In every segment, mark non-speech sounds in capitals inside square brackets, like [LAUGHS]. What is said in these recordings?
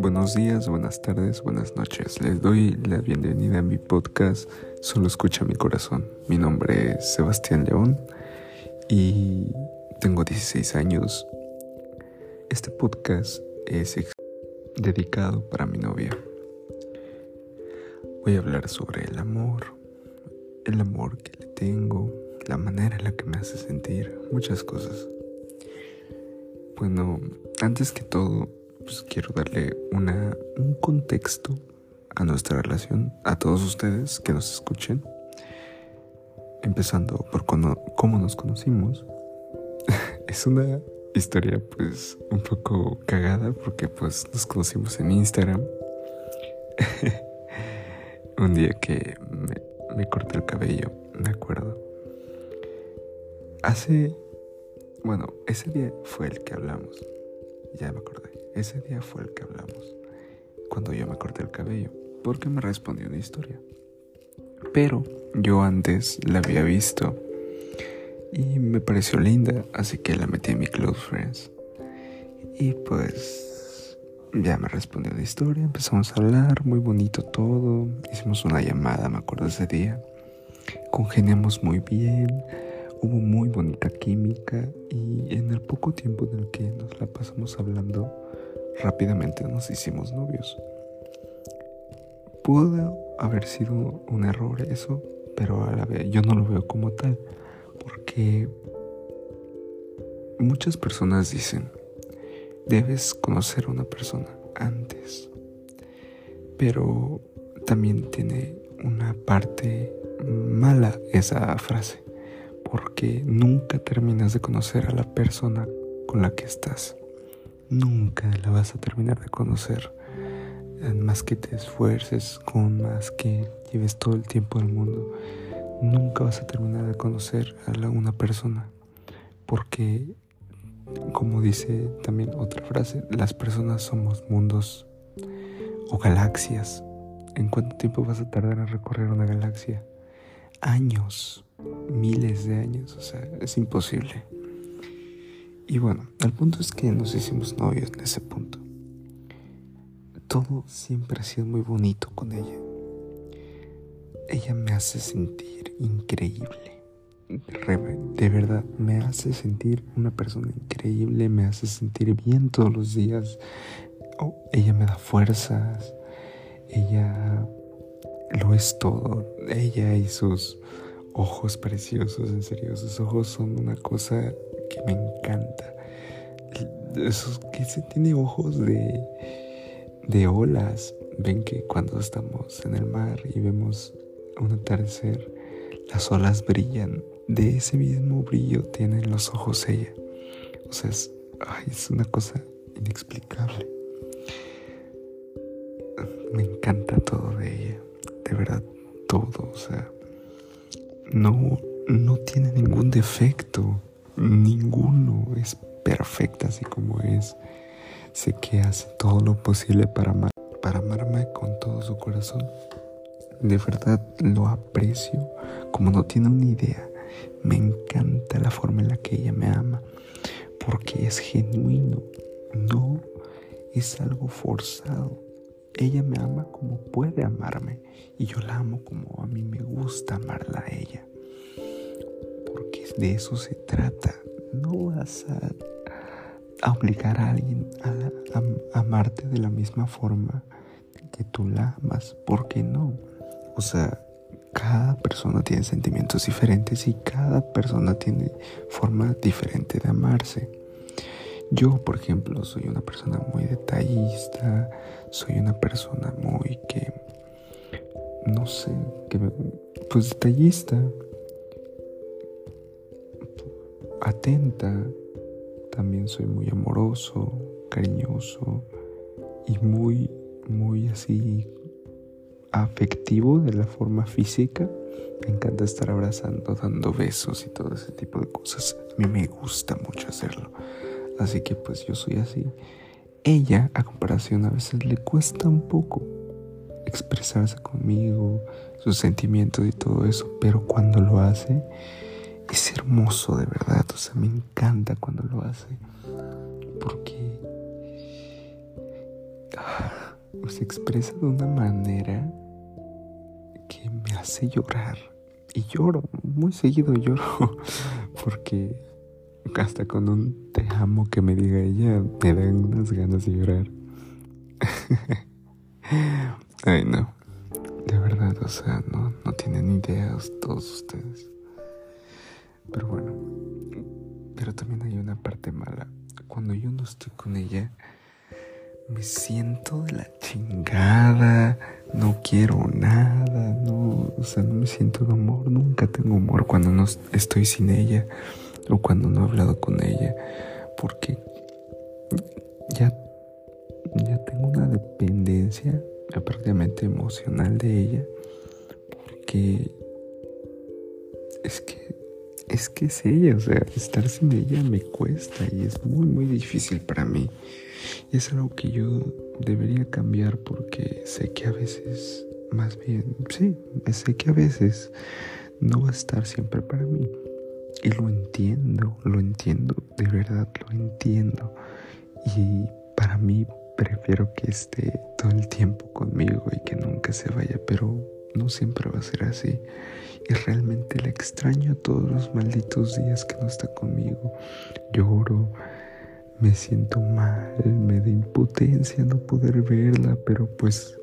buenos días, buenas tardes, buenas noches. Les doy la bienvenida a mi podcast Solo escucha mi corazón. Mi nombre es Sebastián León y tengo 16 años. Este podcast es dedicado para mi novia. Voy a hablar sobre el amor, el amor que le tengo, la manera en la que me hace sentir, muchas cosas. Bueno, antes que todo, pues quiero darle una, un contexto a nuestra relación, a todos ustedes que nos escuchen. Empezando por cómo nos conocimos. [LAUGHS] es una historia pues un poco cagada porque pues nos conocimos en Instagram. [LAUGHS] un día que me, me corté el cabello, me acuerdo. Hace, bueno, ese día fue el que hablamos. Ya me acordé. Ese día fue el que hablamos. Cuando yo me corté el cabello. Porque me respondió una historia. Pero yo antes la había visto. Y me pareció linda. Así que la metí en mi close friends. Y pues ya me respondió la historia. Empezamos a hablar. Muy bonito todo. Hicimos una llamada, me acuerdo ese día. Congeniamos muy bien hubo muy bonita química y en el poco tiempo en el que nos la pasamos hablando, rápidamente nos hicimos novios. Pudo haber sido un error eso, pero a la vez yo no lo veo como tal, porque muchas personas dicen, debes conocer a una persona antes, pero también tiene una parte mala esa frase porque nunca terminas de conocer a la persona con la que estás. Nunca la vas a terminar de conocer. Eh, más que te esfuerces, con más que lleves todo el tiempo del mundo, nunca vas a terminar de conocer a la, una persona. Porque, como dice también otra frase, las personas somos mundos o galaxias. ¿En cuánto tiempo vas a tardar en recorrer una galaxia? Años miles de años, o sea, es imposible. Y bueno, el punto es que nos hicimos novios en ese punto. Todo siempre ha sido muy bonito con ella. Ella me hace sentir increíble. De verdad, me hace sentir una persona increíble, me hace sentir bien todos los días. Oh, ella me da fuerzas, ella lo es todo. Ella y sus ojos preciosos, en serio, sus ojos son una cosa me encanta. Esos que se tiene ojos de, de olas. Ven que cuando estamos en el mar y vemos un atardecer, las olas brillan. De ese mismo brillo tienen los ojos ella. O sea, es, una cosa inexplicable. Me encanta todo de ella. De verdad, todo. O sea, no, no tiene ningún defecto, ninguno, es perfecta así como es. Sé que hace todo lo posible para, para amarme con todo su corazón. De verdad lo aprecio como no tiene una idea. Me encanta la forma en la que ella me ama, porque es genuino, no es algo forzado. Ella me ama como puede amarme y yo la amo como a mí me gusta amarla a ella. De eso se trata. No vas a, obligar a alguien a, amarte de la misma forma que tú la amas. ¿Por qué no? O sea, cada persona tiene sentimientos diferentes y cada persona tiene forma diferente de amarse. Yo, por ejemplo, soy una persona muy detallista, soy una persona muy que, no sé, que pues detallista, atenta, también soy muy amoroso, cariñoso y muy, muy así afectivo de la forma física. Me encanta estar abrazando, dando besos y todo ese tipo de cosas. A mí me gusta mucho hacerlo. Así que pues yo soy así. Ella, a comparación, a veces le cuesta un poco expresarse conmigo, sus sentimientos y todo eso, pero cuando lo hace, es hermoso de verdad. O sea, me encanta cuando lo hace. Porque se expresa de una manera que me hace llorar. Y lloro, muy seguido lloro, [LAUGHS] porque hasta con un te amo que me diga ella, me dan unas ganas de llorar. [LAUGHS] Ay, no. De verdad, o sea, no, no tienen ideas todos ustedes. Pero bueno, pero también hay una parte mala. Cuando yo no estoy con ella, me siento de la chingada, no quiero nada, no, o sea, no me siento de amor, nunca tengo amor cuando no estoy sin ella o cuando no he hablado con ella, porque ya, ya tengo una dependencia prácticamente emocional de ella, porque es que es que es ella, o sea, estar sin ella me cuesta y es muy muy difícil para mí. Es algo que yo debería cambiar porque sé que a veces, más bien, sí, sé que a veces no va a estar siempre para mí. Y lo entiendo, lo entiendo, de verdad lo entiendo. Y para mí prefiero que esté todo el tiempo conmigo y que nunca se vaya, pero no siempre va a ser así. Y realmente la extraño todos los malditos días que no está conmigo. Lloro, me siento mal, me da impotencia no poder verla, pero pues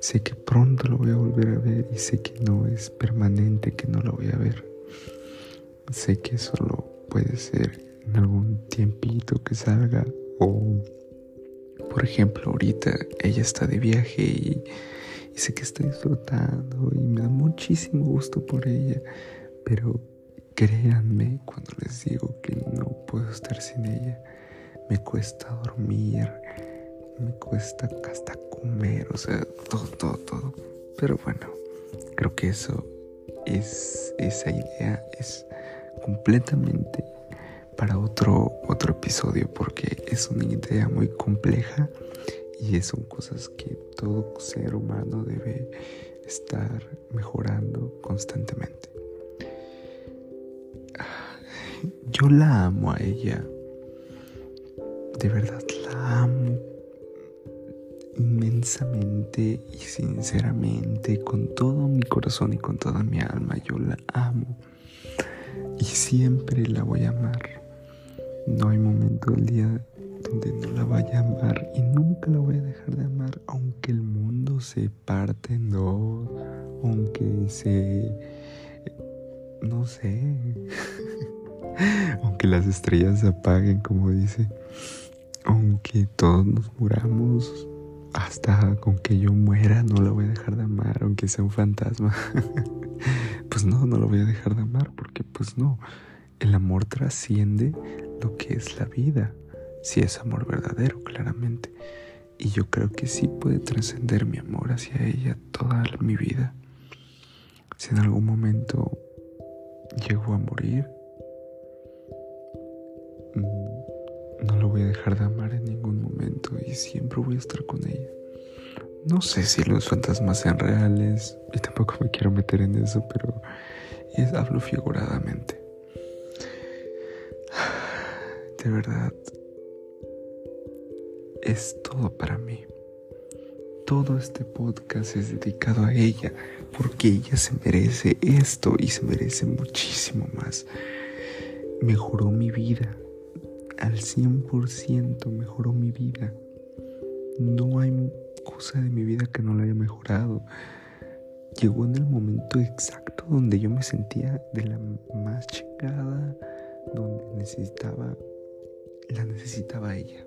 sé que pronto lo voy a volver a ver y sé que no es permanente que no lo voy a ver. Sé que solo puede ser en algún tiempito que salga o por ejemplo ahorita ella está de viaje y, y sé que está disfrutando y me da muchísimo gusto por ella, pero créanme cuando les digo que no puedo estar sin ella me cuesta dormir, me cuesta hasta comer, o sea, todo, todo, todo. Pero bueno, creo que eso es, esa idea es completamente para otro, otro episodio porque es una idea muy compleja y son cosas que todo ser humano debe estar mejorando constantemente. [SIGHS] Yo la amo a ella de verdad la amo inmensamente y sinceramente, con todo mi corazón y con toda mi alma, yo la amo y siempre la voy a amar. No hay momento del día no la vaya a amar y nunca la voy a dejar de amar, aunque el mundo se parte en dos, aunque se... no sé, [LAUGHS] aunque las estrellas se apaguen, como dice aunque todos nos muramos, hasta con que yo muera no la voy a dejar de amar, aunque sea un fantasma. [LAUGHS] pues no, no lo voy a dejar de amar, porque pues no, el amor trasciende lo que es la vida, si es amor verdadero, claramente. Y yo creo que sí puede trascender mi amor hacia ella toda mi vida. Si en algún momento llego a morir, mm, no lo voy a dejar de amar en ningún momento y siempre voy a estar con ella. No sé si los fantasmas sean reales y tampoco me quiero meter en eso, pero es, hablo figuradamente. [SIGHS] De verdad, es todo para mí. Todo este podcast es dedicado a ella, porque ella se merece esto y se merece muchísimo más. Mejoró mi vida, al 100% mejoró mi vida. No hay cosa de mi vida que no la haya mejorado. Llegó en el momento exacto donde yo me sentía de la más chingada, donde necesitaba, la necesitaba ella.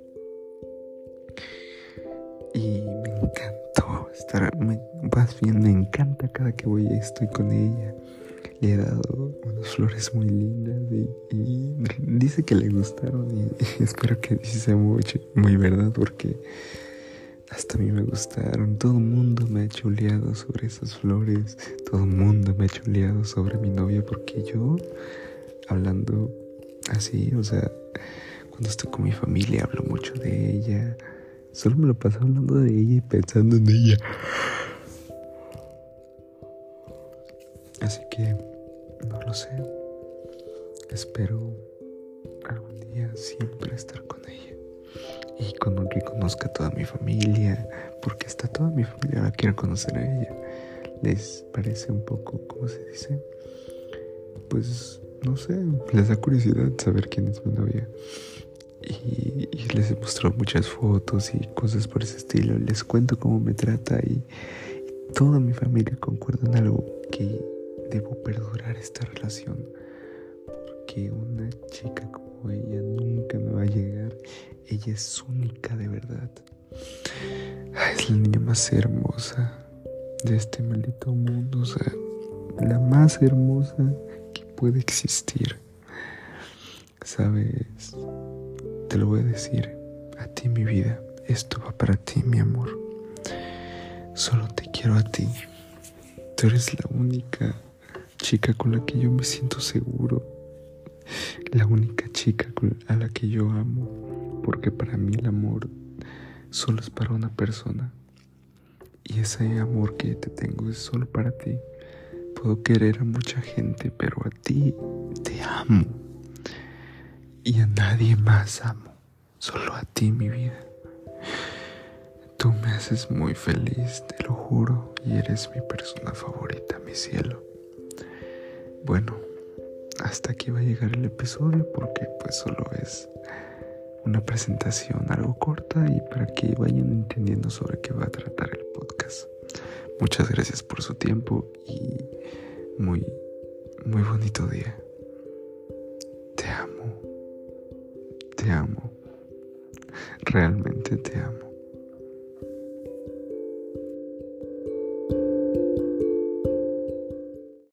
Y me encantó estar, más bien me encanta cada que voy estoy con ella le he dado unas flores muy lindas y, dice que le gustaron y, espero que sea mucho, muy verdad porque hasta a mí me gustaron. Todo el mundo me ha chuleado sobre esas flores, todo el mundo me ha chuleado sobre mi novia porque yo, hablando así, o sea, cuando estoy con mi familia hablo mucho de ella. Solo me lo paso hablando de ella y pensando en ella. Así que no lo sé. Espero algún día siempre estar con ella. y con que conozca toda mi familia, porque está toda mi familia la quiero conocer a ella. Les parece un poco, ¿cómo se dice? Pues no sé, les da curiosidad saber quién es mi novia. Y, les he mostrado muchas fotos y cosas por ese estilo. Les cuento cómo me trata y, y toda mi familia concuerda en algo que debo perdurar esta relación. Porque una chica como ella nunca me va a llegar. Ella es única de verdad. Es la niña más hermosa de este maldito mundo. O sea, la más hermosa que puede existir. Sabes, te lo voy a decir a ti, mi vida. Esto va para ti, mi amor. Solo te quiero a ti. Tú eres la única chica con la que yo me siento seguro. La única chica a la que yo amo. Porque para mí el amor solo es para una persona. Y ese amor que te tengo es solo para ti. Puedo querer a mucha gente, pero a ti te amo. Y a nadie más amo. Solo a ti, mi vida. Tú me haces muy feliz, te lo juro, y eres mi persona favorita, mi cielo. Bueno, hasta aquí va a llegar el episodio porque pues solo es una presentación algo corta y para que vayan entendiendo sobre qué va a tratar el podcast. Muchas gracias por su tiempo y muy, muy bonito día. Te amo. Te amo. Realmente te amo.